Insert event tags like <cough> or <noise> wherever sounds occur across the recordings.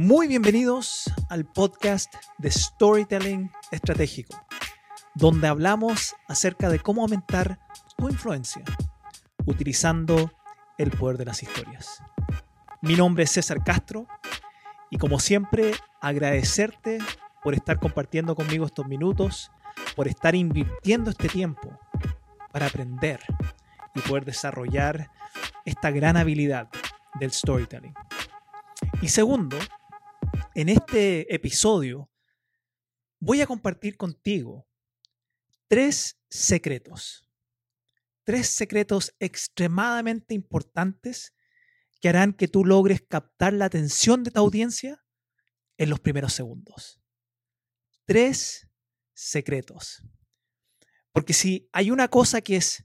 Muy bienvenidos al podcast de Storytelling Estratégico, donde hablamos acerca de cómo aumentar tu influencia utilizando el poder de las historias. Mi nombre es César Castro y como siempre agradecerte por estar compartiendo conmigo estos minutos, por estar invirtiendo este tiempo para aprender y poder desarrollar esta gran habilidad del storytelling. Y segundo, en este episodio voy a compartir contigo tres secretos. Tres secretos extremadamente importantes que harán que tú logres captar la atención de tu audiencia en los primeros segundos. Tres secretos. Porque si hay una cosa que es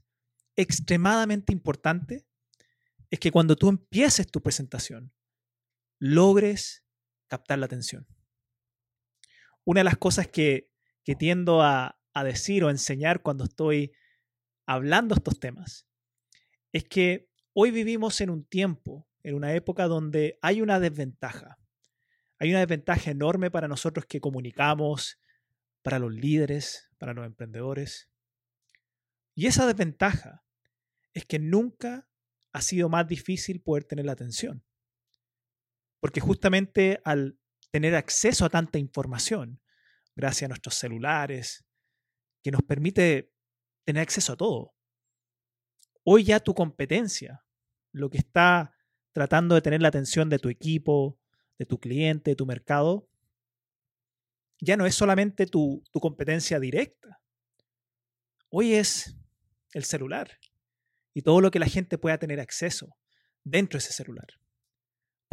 extremadamente importante, es que cuando tú empieces tu presentación, logres captar la atención. Una de las cosas que, tiendo a, a decir o enseñar cuando estoy hablando estos temas es que hoy vivimos en un tiempo, en una época donde hay una desventaja. Hay una desventaja enorme para nosotros que comunicamos, para los líderes, para los emprendedores. Y esa desventaja es que nunca ha sido más difícil poder tener la atención. Porque justamente al tener acceso a tanta información, gracias a nuestros celulares, que nos permite tener acceso a todo, hoy ya tu competencia, lo que está tratando de tener la atención de tu equipo, de tu cliente, de tu mercado, ya no es solamente tu, tu competencia directa. Hoy es el celular y todo lo que la gente pueda tener acceso dentro de ese celular.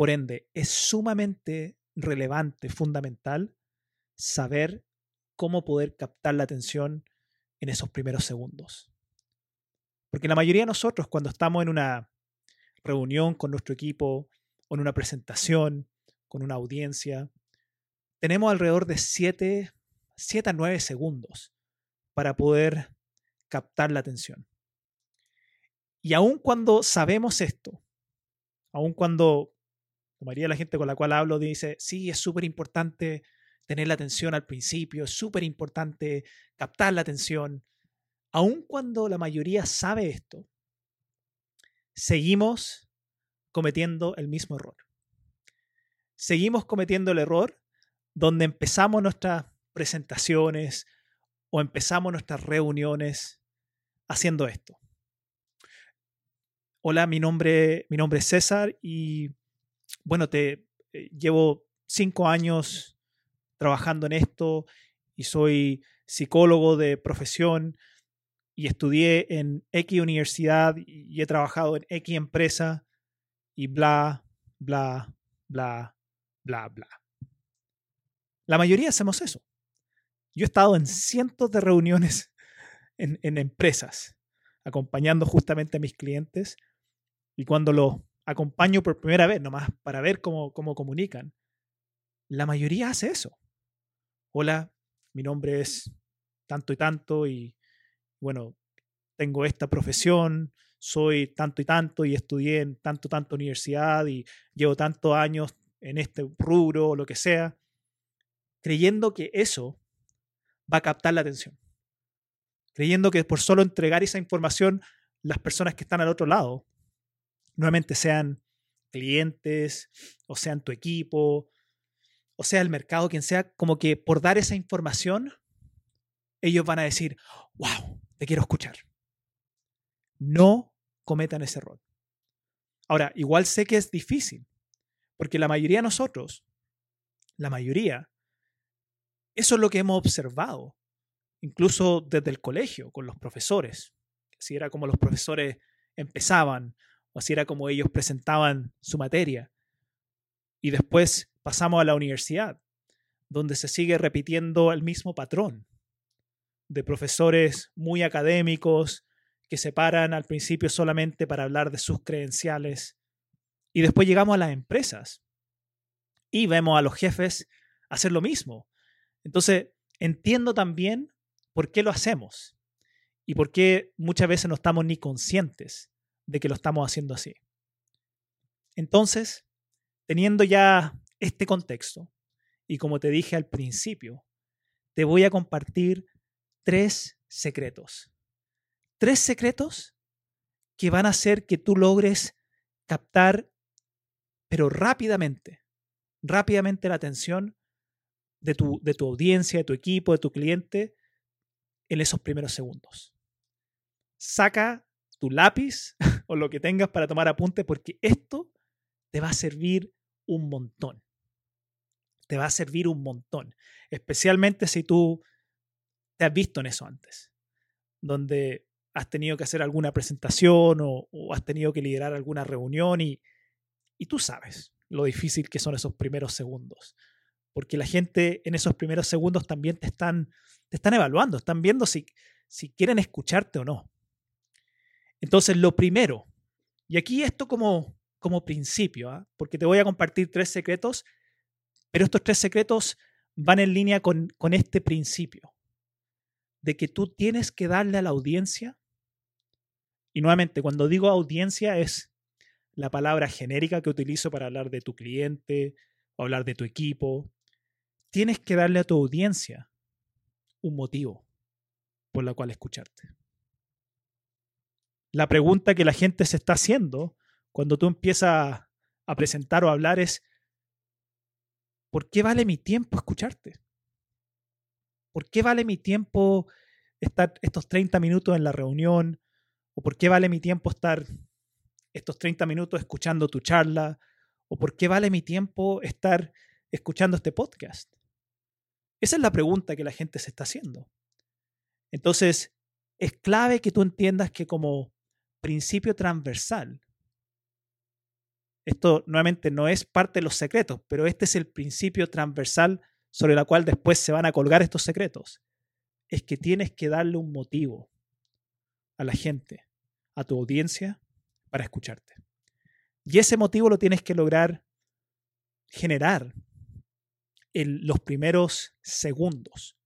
Por ende, es sumamente relevante, fundamental, saber cómo poder captar la atención en esos primeros segundos. Porque la mayoría de nosotros, cuando estamos en una reunión con nuestro equipo o en una presentación con una audiencia, tenemos alrededor de 7, 7 a 9 segundos para poder captar la atención. Y aun cuando sabemos esto, aun cuando la mayoría de la gente con la cual hablo dice, sí, es súper importante tener la atención al principio, es súper importante captar la atención. Aun cuando la mayoría sabe esto, seguimos cometiendo el mismo error. Seguimos cometiendo el error donde empezamos nuestras presentaciones o empezamos nuestras reuniones haciendo esto. Hola, mi nombre, mi nombre es César y bueno, te eh, llevo cinco años trabajando en esto y soy psicólogo de profesión y estudié en X universidad y he trabajado en X empresa y bla, bla, bla, bla, bla. La mayoría hacemos eso. Yo he estado en cientos de reuniones <laughs> en, en empresas, acompañando justamente a mis clientes y cuando lo acompaño por primera vez, nomás para ver cómo, cómo comunican. La mayoría hace eso. Hola, mi nombre es tanto y tanto y bueno, tengo esta profesión, soy tanto y tanto y estudié en tanto tanto universidad y llevo tantos años en este rubro o lo que sea, creyendo que eso va a captar la atención. Creyendo que por solo entregar esa información las personas que están al otro lado nuevamente sean clientes o sean tu equipo o sea el mercado, quien sea, como que por dar esa información, ellos van a decir, wow, te quiero escuchar. No cometan ese error. Ahora, igual sé que es difícil, porque la mayoría de nosotros, la mayoría, eso es lo que hemos observado, incluso desde el colegio, con los profesores. Si era como los profesores empezaban, así era como ellos presentaban su materia. Y después pasamos a la universidad, donde se sigue repitiendo el mismo patrón de profesores muy académicos que se paran al principio solamente para hablar de sus credenciales. Y después llegamos a las empresas y vemos a los jefes hacer lo mismo. Entonces, entiendo también por qué lo hacemos y por qué muchas veces no estamos ni conscientes de que lo estamos haciendo así. Entonces, teniendo ya este contexto, y como te dije al principio, te voy a compartir tres secretos. Tres secretos que van a hacer que tú logres captar, pero rápidamente, rápidamente la atención de tu, de tu audiencia, de tu equipo, de tu cliente en esos primeros segundos. Saca tu lápiz o lo que tengas para tomar apunte porque esto te va a servir un montón. Te va a servir un montón, especialmente si tú te has visto en eso antes, donde has tenido que hacer alguna presentación o, has tenido que liderar alguna reunión y, y tú sabes lo difícil que son esos primeros segundos porque la gente en esos primeros segundos también te están, te están evaluando, están viendo si, si quieren escucharte o no. Entonces, lo primero, y aquí esto como, como principio, ¿ah? porque te voy a compartir tres secretos, pero estos tres secretos van en línea con, con este principio, de que tú tienes que darle a la audiencia, y nuevamente, cuando digo audiencia es la palabra genérica que utilizo para hablar de tu cliente, hablar de tu equipo, tienes que darle a tu audiencia un motivo por la cual escucharte. La pregunta que la gente se está haciendo cuando tú empiezas a presentar o a hablar es, ¿por qué vale mi tiempo escucharte? ¿Por qué vale mi tiempo estar estos 30 minutos en la reunión? ¿O por qué vale mi tiempo estar estos 30 minutos escuchando tu charla? ¿O por qué vale mi tiempo estar escuchando este podcast? Esa es la pregunta que la gente se está haciendo. Entonces, es clave que tú entiendas que como principio transversal, esto nuevamente no es parte de los secretos, pero este es el principio transversal sobre la cual después se van a colgar estos secretos, es que tienes que darle un motivo a la gente, a tu audiencia, para escucharte. Y ese motivo lo tienes que lograr generar en los primeros segundos.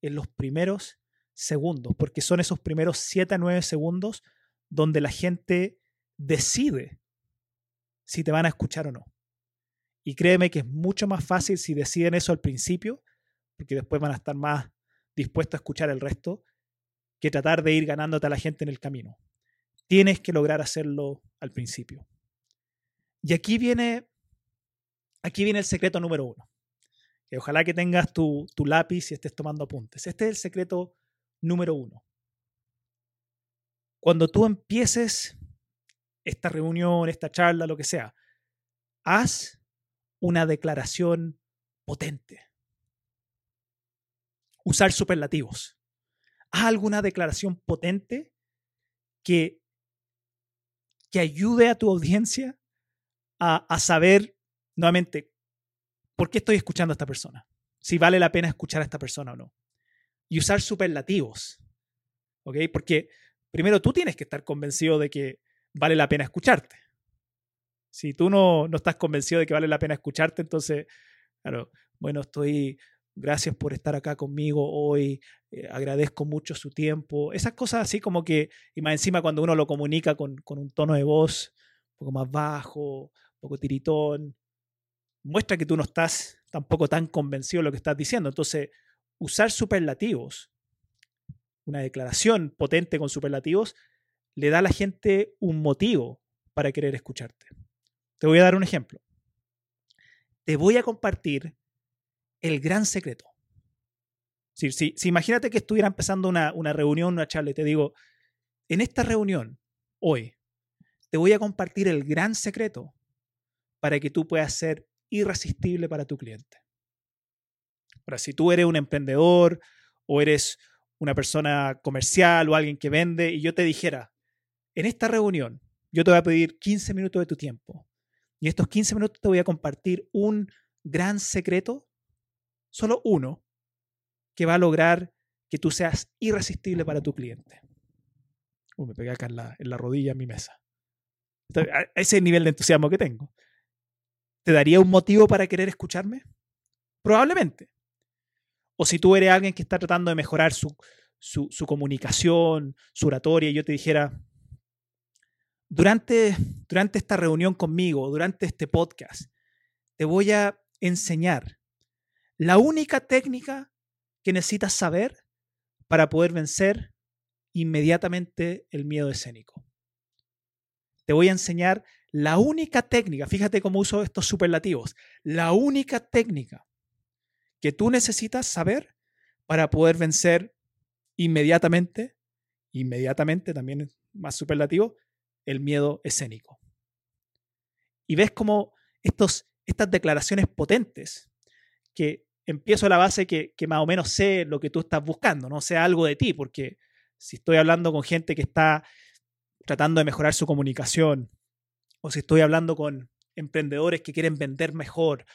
En los primeros segundos, porque son esos primeros 7 a 9 segundos donde la gente decide si te van a escuchar o no. Y créeme que es mucho más fácil si deciden eso al principio, porque después van a estar más dispuestos a escuchar el resto, que tratar de ir ganándote a la gente en el camino. Tienes que lograr hacerlo al principio. Y aquí viene, aquí viene el secreto número uno ojalá que tengas tu, tu lápiz y estés tomando apuntes. Este es el secreto número uno. Cuando tú empieces esta reunión, esta charla, lo que sea, haz una declaración potente. Usar superlativos. Haz alguna declaración potente que, que ayude a tu audiencia a, a saber nuevamente ¿por qué estoy escuchando a esta persona? Si vale la pena escuchar a esta persona o no. Y usar superlativos. ¿Ok? Porque primero tú tienes que estar convencido de que vale la pena escucharte. Si tú no, no estás convencido de que vale la pena escucharte, entonces, bueno, estoy, gracias por estar acá conmigo hoy, eh, agradezco mucho su tiempo. Esas cosas así como que, y más encima cuando uno lo comunica con, con un tono de voz un poco más bajo, un poco tiritón, muestra que tú no estás tampoco tan convencido de lo que estás diciendo. Entonces, usar superlativos, una declaración potente con superlativos, le da a la gente un motivo para querer escucharte. Te voy a dar un ejemplo. Te voy a compartir el gran secreto. Si, si, imagínate que estuviera empezando una, una reunión, una charla, y te digo, en esta reunión, hoy, te voy a compartir el gran secreto para que tú puedas ser irresistible para tu cliente. Ahora, si tú eres un emprendedor o eres una persona comercial o alguien que vende y yo te dijera, en esta reunión yo te voy a pedir 15 minutos de tu tiempo y estos 15 minutos te voy a compartir un gran secreto, solo uno, que va a lograr que tú seas irresistible para tu cliente. me pegué acá en la, en la rodilla en mi mesa. ese nivel de entusiasmo que tengo. ¿te daría un motivo para querer escucharme? Probablemente. O si tú eres alguien que está tratando de mejorar su, su, comunicación, su oratoria, y yo te dijera, durante, durante esta reunión conmigo, durante este podcast, te voy a enseñar la única técnica que necesitas saber para poder vencer inmediatamente el miedo escénico. Te voy a enseñar la única técnica, fíjate cómo uso estos superlativos, la única técnica que tú necesitas saber para poder vencer inmediatamente, inmediatamente también más superlativo, el miedo escénico. Y ves cómo estos, estas declaraciones potentes, que empiezo a la base que, que, más o menos sé lo que tú estás buscando, no sé algo de ti, porque si estoy hablando con gente que está tratando de mejorar su comunicación, o si estoy hablando con emprendedores que quieren vender mejor,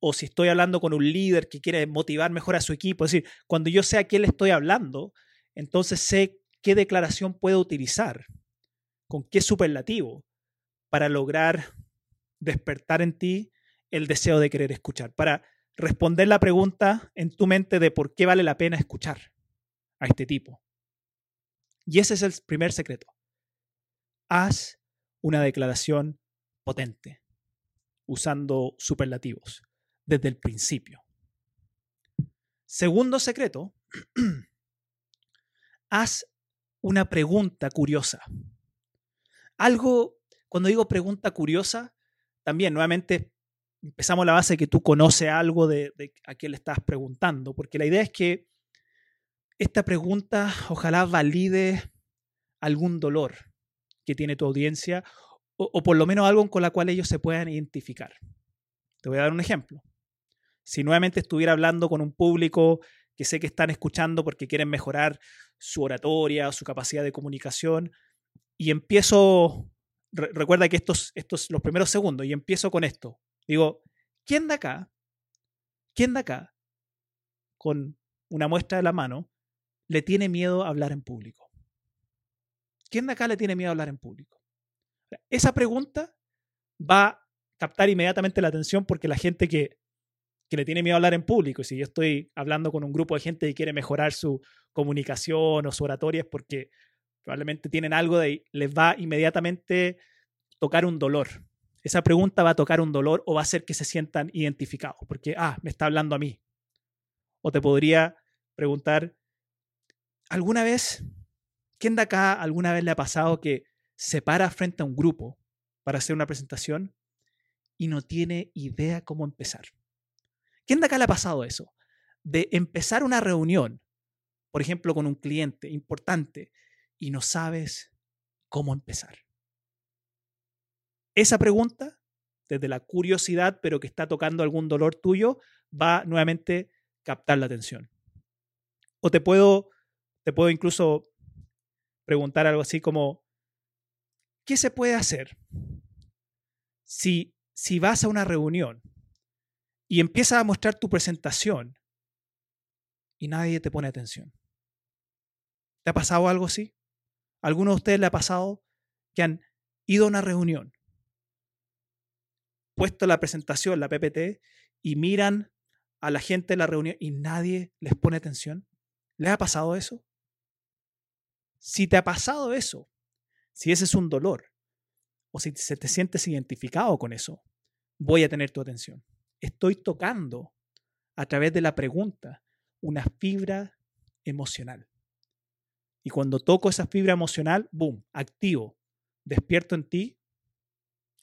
o si estoy hablando con un líder que quiere motivar mejor a su equipo, es decir, cuando yo sé a quién le estoy hablando, entonces sé qué declaración puedo utilizar, con qué superlativo, para lograr despertar en ti el deseo de querer escuchar, para responder la pregunta en tu mente de por qué vale la pena escuchar a este tipo. Y ese es el primer secreto. Haz una declaración potente, usando superlativos, desde el principio. Segundo secreto, <clears throat> haz una pregunta curiosa. Algo, cuando digo pregunta curiosa, también nuevamente empezamos la base de que tú conoces algo de, a quién le estás preguntando, porque la idea es que esta pregunta ojalá valide algún dolor que tiene tu audiencia o, o por lo menos algo con la cual ellos se puedan identificar. Te voy a dar un ejemplo. Si nuevamente estuviera hablando con un público que sé que están escuchando porque quieren mejorar su oratoria, su capacidad de comunicación, y empiezo, recuerda que estos, estos los primeros segundos, y empiezo con esto. Digo, ¿quién de acá, quién de acá, con una muestra de la mano, le tiene miedo a hablar en público? ¿Quién de acá le tiene miedo a hablar en público? Esa pregunta va a captar inmediatamente la atención porque la gente que que le tiene miedo a hablar en público. Y si yo estoy hablando con un grupo de gente que quiere mejorar su comunicación o su oratoria, es porque probablemente tienen algo de les va inmediatamente tocar un dolor. Esa pregunta va a tocar un dolor o va a hacer que se sientan identificados, porque, ah, me está hablando a mí. O te podría preguntar, ¿alguna vez, quién de acá alguna vez le ha pasado que se para frente a un grupo para hacer una presentación y no tiene idea cómo empezar? ¿Quién de acá le ha pasado eso? De empezar una reunión, por ejemplo, con un cliente importante y no sabes cómo empezar. Esa pregunta, desde la curiosidad, pero que está tocando algún dolor tuyo, va nuevamente captar la atención. O te puedo, te puedo incluso preguntar algo así como, ¿qué se puede hacer si, si vas a una reunión y empiezas a mostrar tu presentación y nadie te pone atención. ¿Te ha pasado algo así? ¿Alguno de ustedes le ha pasado que han ido a una reunión, puesto la presentación, la PPT, y miran a la gente de la reunión y nadie les pone atención? ¿Les ha pasado eso? Si te ha pasado eso, si ese es un dolor, o si se te sientes identificado con eso, voy a tener tu atención estoy tocando a través de la pregunta una fibra emocional. Y cuando toco esa fibra emocional, boom, activo, despierto en ti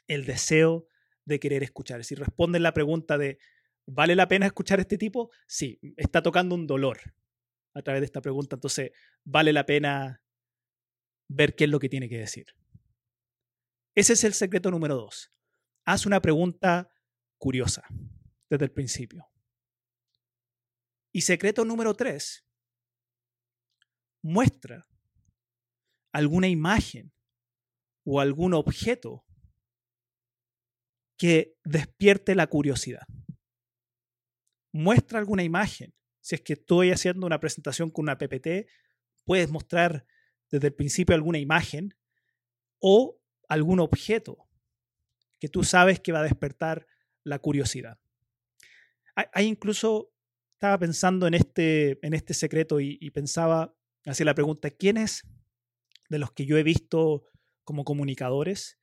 el deseo de querer escuchar. Si responden la pregunta de, ¿vale la pena escuchar a este tipo? Sí, está tocando un dolor a través de esta pregunta, entonces vale la pena ver qué es lo que tiene que decir. Ese es el secreto número dos. Haz una pregunta curiosa desde el principio. Y secreto número tres, muestra alguna imagen o algún objeto que despierte la curiosidad. Muestra alguna imagen. Si es que estoy haciendo una presentación con una PPT, puedes mostrar desde el principio alguna imagen o algún objeto que tú sabes que va a despertar la curiosidad. Hay, incluso, estaba pensando en este, en este secreto y, pensaba, hacía la pregunta, ¿quién es de los que yo he visto como comunicadores?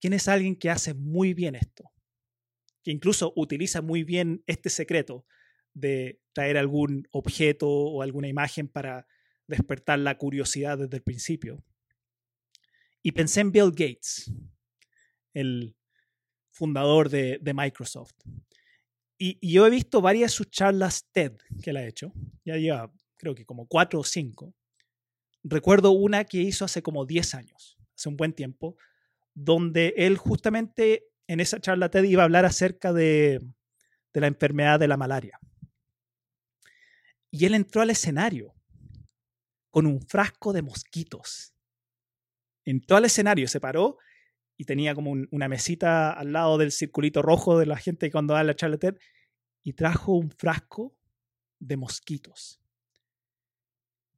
¿Quién es alguien que hace muy bien esto? que incluso utiliza muy bien este secreto de traer algún objeto o alguna imagen para despertar la curiosidad desde el principio. Y pensé en Bill Gates, el fundador de, Microsoft. Y, yo he visto varias de sus charlas TED que él ha hecho. Ya lleva, creo que como cuatro o cinco. Recuerdo una que hizo hace como 10 años, hace un buen tiempo, donde él justamente en esa charla TED iba a hablar acerca de, de la enfermedad de la malaria. Y él entró al escenario con un frasco de mosquitos. Entró al escenario, se paró y tenía como una mesita al lado del circulito rojo de la gente cuando da la charla y trajo un frasco de mosquitos.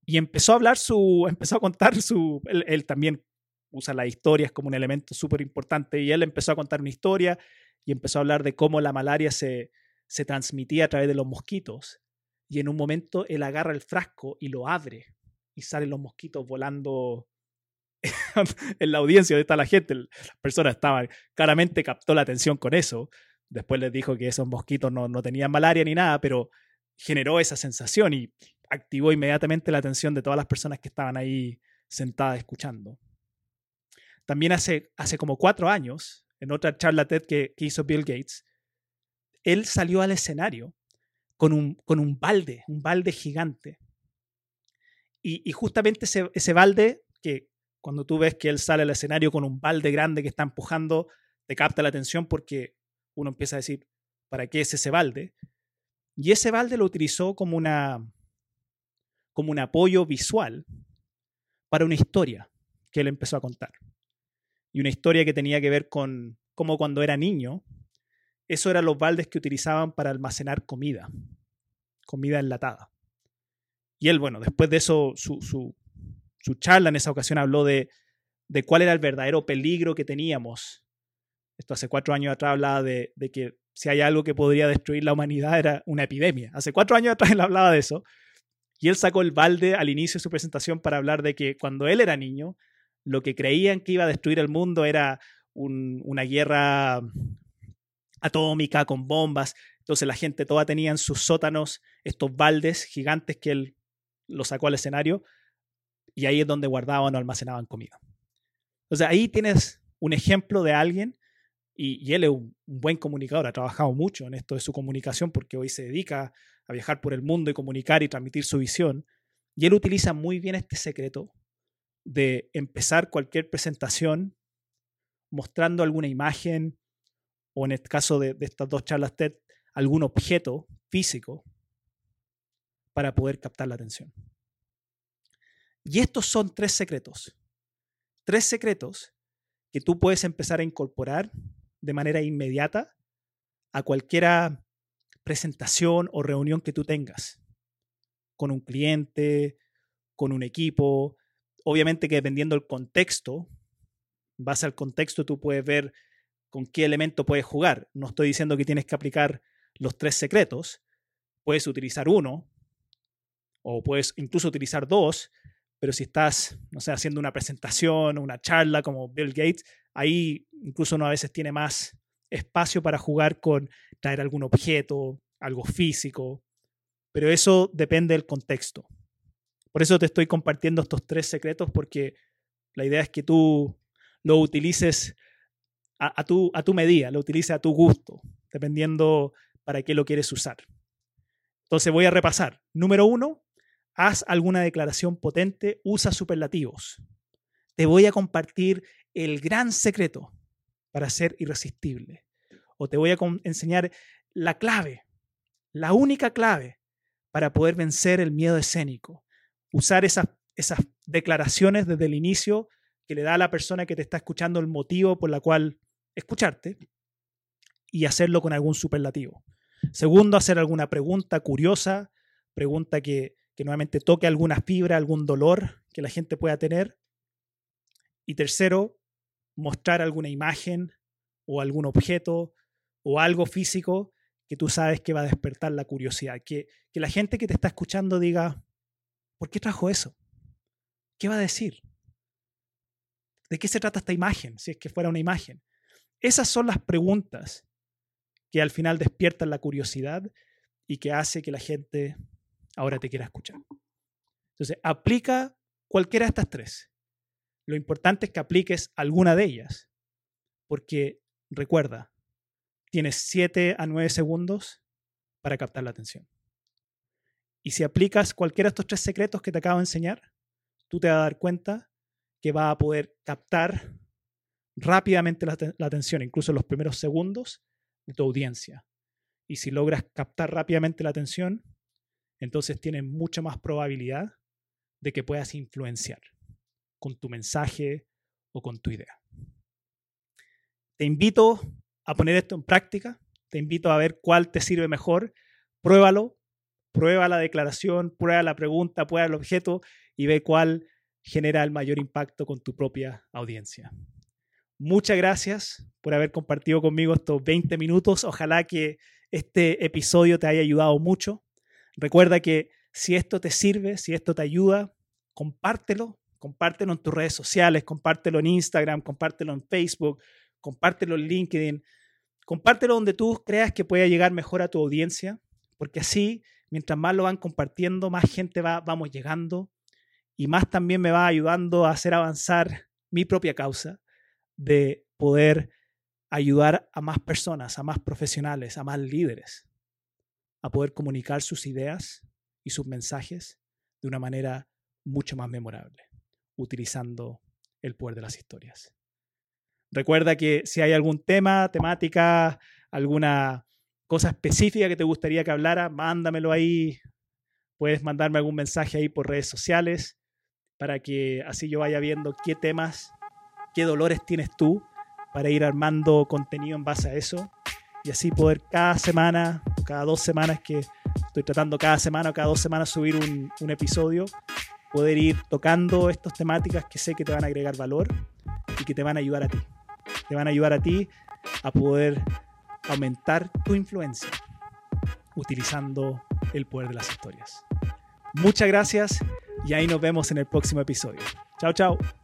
Y empezó a hablar su, empezó a contar su, él también usa las historias como un elemento súper importante y él empezó a contar una historia y empezó a hablar de cómo la malaria se, se transmitía a través de los mosquitos. Y en un momento él agarra el frasco y lo abre y salen los mosquitos volando <laughs> en la audiencia donde está la gente. La persona estaba, claramente captó la atención con eso. Después les dijo que esos mosquitos no, no tenían malaria ni nada, pero generó esa sensación y activó inmediatamente la atención de todas las personas que estaban ahí sentadas escuchando. También hace, hace como cuatro años, en otra charla TED que, hizo Bill Gates, él salió al escenario con un, con un balde, un balde gigante. Y, justamente ese, ese, balde, que cuando tú ves que él sale al escenario con un balde grande que está empujando, te capta la atención porque uno empieza a decir, ¿para qué es ese balde? Y ese balde lo utilizó como, una, como un apoyo visual para una historia que él empezó a contar y una historia que tenía que ver con cómo cuando era niño, eso eran los baldes que utilizaban para almacenar comida, comida enlatada. Y él, bueno, después de eso, su, su, su charla en esa ocasión habló de, de, cuál era el verdadero peligro que teníamos. Esto hace cuatro años atrás hablaba de, de, que si hay algo que podría destruir la humanidad era una epidemia. Hace cuatro años atrás él hablaba de eso. Y él sacó el balde al inicio de su presentación para hablar de que cuando él era niño, lo que creían que iba a destruir el mundo era una guerra atómica con bombas. Entonces la gente toda tenía en sus sótanos estos baldes gigantes que él los sacó al escenario y ahí es donde guardaban o almacenaban comida. Entonces ahí tienes un ejemplo de alguien y, él es un, buen comunicador, ha trabajado mucho en esto de su comunicación porque hoy se dedica a viajar por el mundo y comunicar y transmitir su visión. Y él utiliza muy bien este secreto de empezar cualquier presentación mostrando alguna imagen o en el caso de, estas dos charlas TED, algún objeto físico para poder captar la atención. Y estos son tres secretos. Tres secretos que tú puedes empezar a incorporar de manera inmediata a cualquier presentación o reunión que tú tengas con un cliente, con un equipo, obviamente que dependiendo del contexto, base al contexto tú puedes ver con qué elemento puedes jugar. No estoy diciendo que tienes que aplicar los tres secretos, puedes utilizar uno o puedes incluso utilizar dos, pero si estás, no sé, haciendo una presentación o una charla como Bill Gates, ahí incluso uno a veces tiene más espacio para jugar con traer algún objeto, algo físico, pero eso depende del contexto. Por eso te estoy compartiendo estos tres secretos porque la idea es que tú lo utilices a, tu, a tu medida, lo utilices a tu gusto, dependiendo para qué lo quieres usar. Entonces voy a repasar. Número uno, haz alguna declaración potente, usa superlativos. Te voy a compartir el gran secreto para ser irresistible. O te voy a enseñar la clave, la única clave para poder vencer el miedo escénico usar esas, esas declaraciones desde el inicio que le da a la persona que te está escuchando el motivo por la cual escucharte y hacerlo con algún superlativo. Segundo, hacer alguna pregunta curiosa, pregunta que, que nuevamente toque alguna fibra, algún dolor que la gente pueda tener. Y tercero, mostrar alguna imagen o algún objeto o algo físico que tú sabes que va a despertar la curiosidad. Que, que la gente que te está escuchando diga, ¿Por qué trajo eso? ¿Qué va a decir? ¿De qué se trata esta imagen? Si es que fuera una imagen. Esas son las preguntas que al final despiertan la curiosidad y que hace que la gente ahora te quiera escuchar. Entonces, aplica cualquiera de estas tres. Lo importante es que apliques alguna de ellas, porque recuerda, tienes 7 a 9 segundos para captar la atención. Y si aplicas cualquiera de estos tres secretos que te acabo de enseñar, tú te vas a dar cuenta que vas a poder captar rápidamente la, la atención, incluso en los primeros segundos de tu audiencia. Y si logras captar rápidamente la atención, entonces tienes mucha más probabilidad de que puedas influenciar con tu mensaje o con tu idea. Te invito a poner esto en práctica, te invito a ver cuál te sirve mejor, pruébalo, prueba la declaración, prueba la pregunta, prueba el objeto y ve cuál genera el mayor impacto con tu propia audiencia. Muchas gracias por haber compartido conmigo estos 20 minutos. Ojalá que este episodio te haya ayudado mucho. Recuerda que si esto te sirve, si esto te ayuda, compártelo, compártelo en tus redes sociales, compártelo en Instagram, compártelo en Facebook, compártelo en LinkedIn, compártelo donde tú creas que pueda llegar mejor a tu audiencia, porque así, mientras más lo van compartiendo, más gente va, vamos llegando y más también me va ayudando a hacer avanzar mi propia causa de poder ayudar a más personas, a más profesionales, a más líderes, a poder comunicar sus ideas y sus mensajes de una manera mucho más memorable, utilizando el poder de las historias. Recuerda que si hay algún tema, temática, alguna cosa específica que te gustaría que hablara, mándamelo ahí. Puedes mandarme algún mensaje ahí por redes sociales para que así yo vaya viendo qué temas, qué dolores tienes tú para ir armando contenido en base a eso y así poder cada semana, cada dos semanas que estoy tratando cada semana o cada dos semanas subir un, un episodio, poder ir tocando estas temáticas que sé que te van a agregar valor y que te van a ayudar a ti. Te van a ayudar a ti a poder aumentar tu influencia utilizando el poder de las historias. Muchas gracias y ahí nos vemos en el próximo episodio. Chao, chao.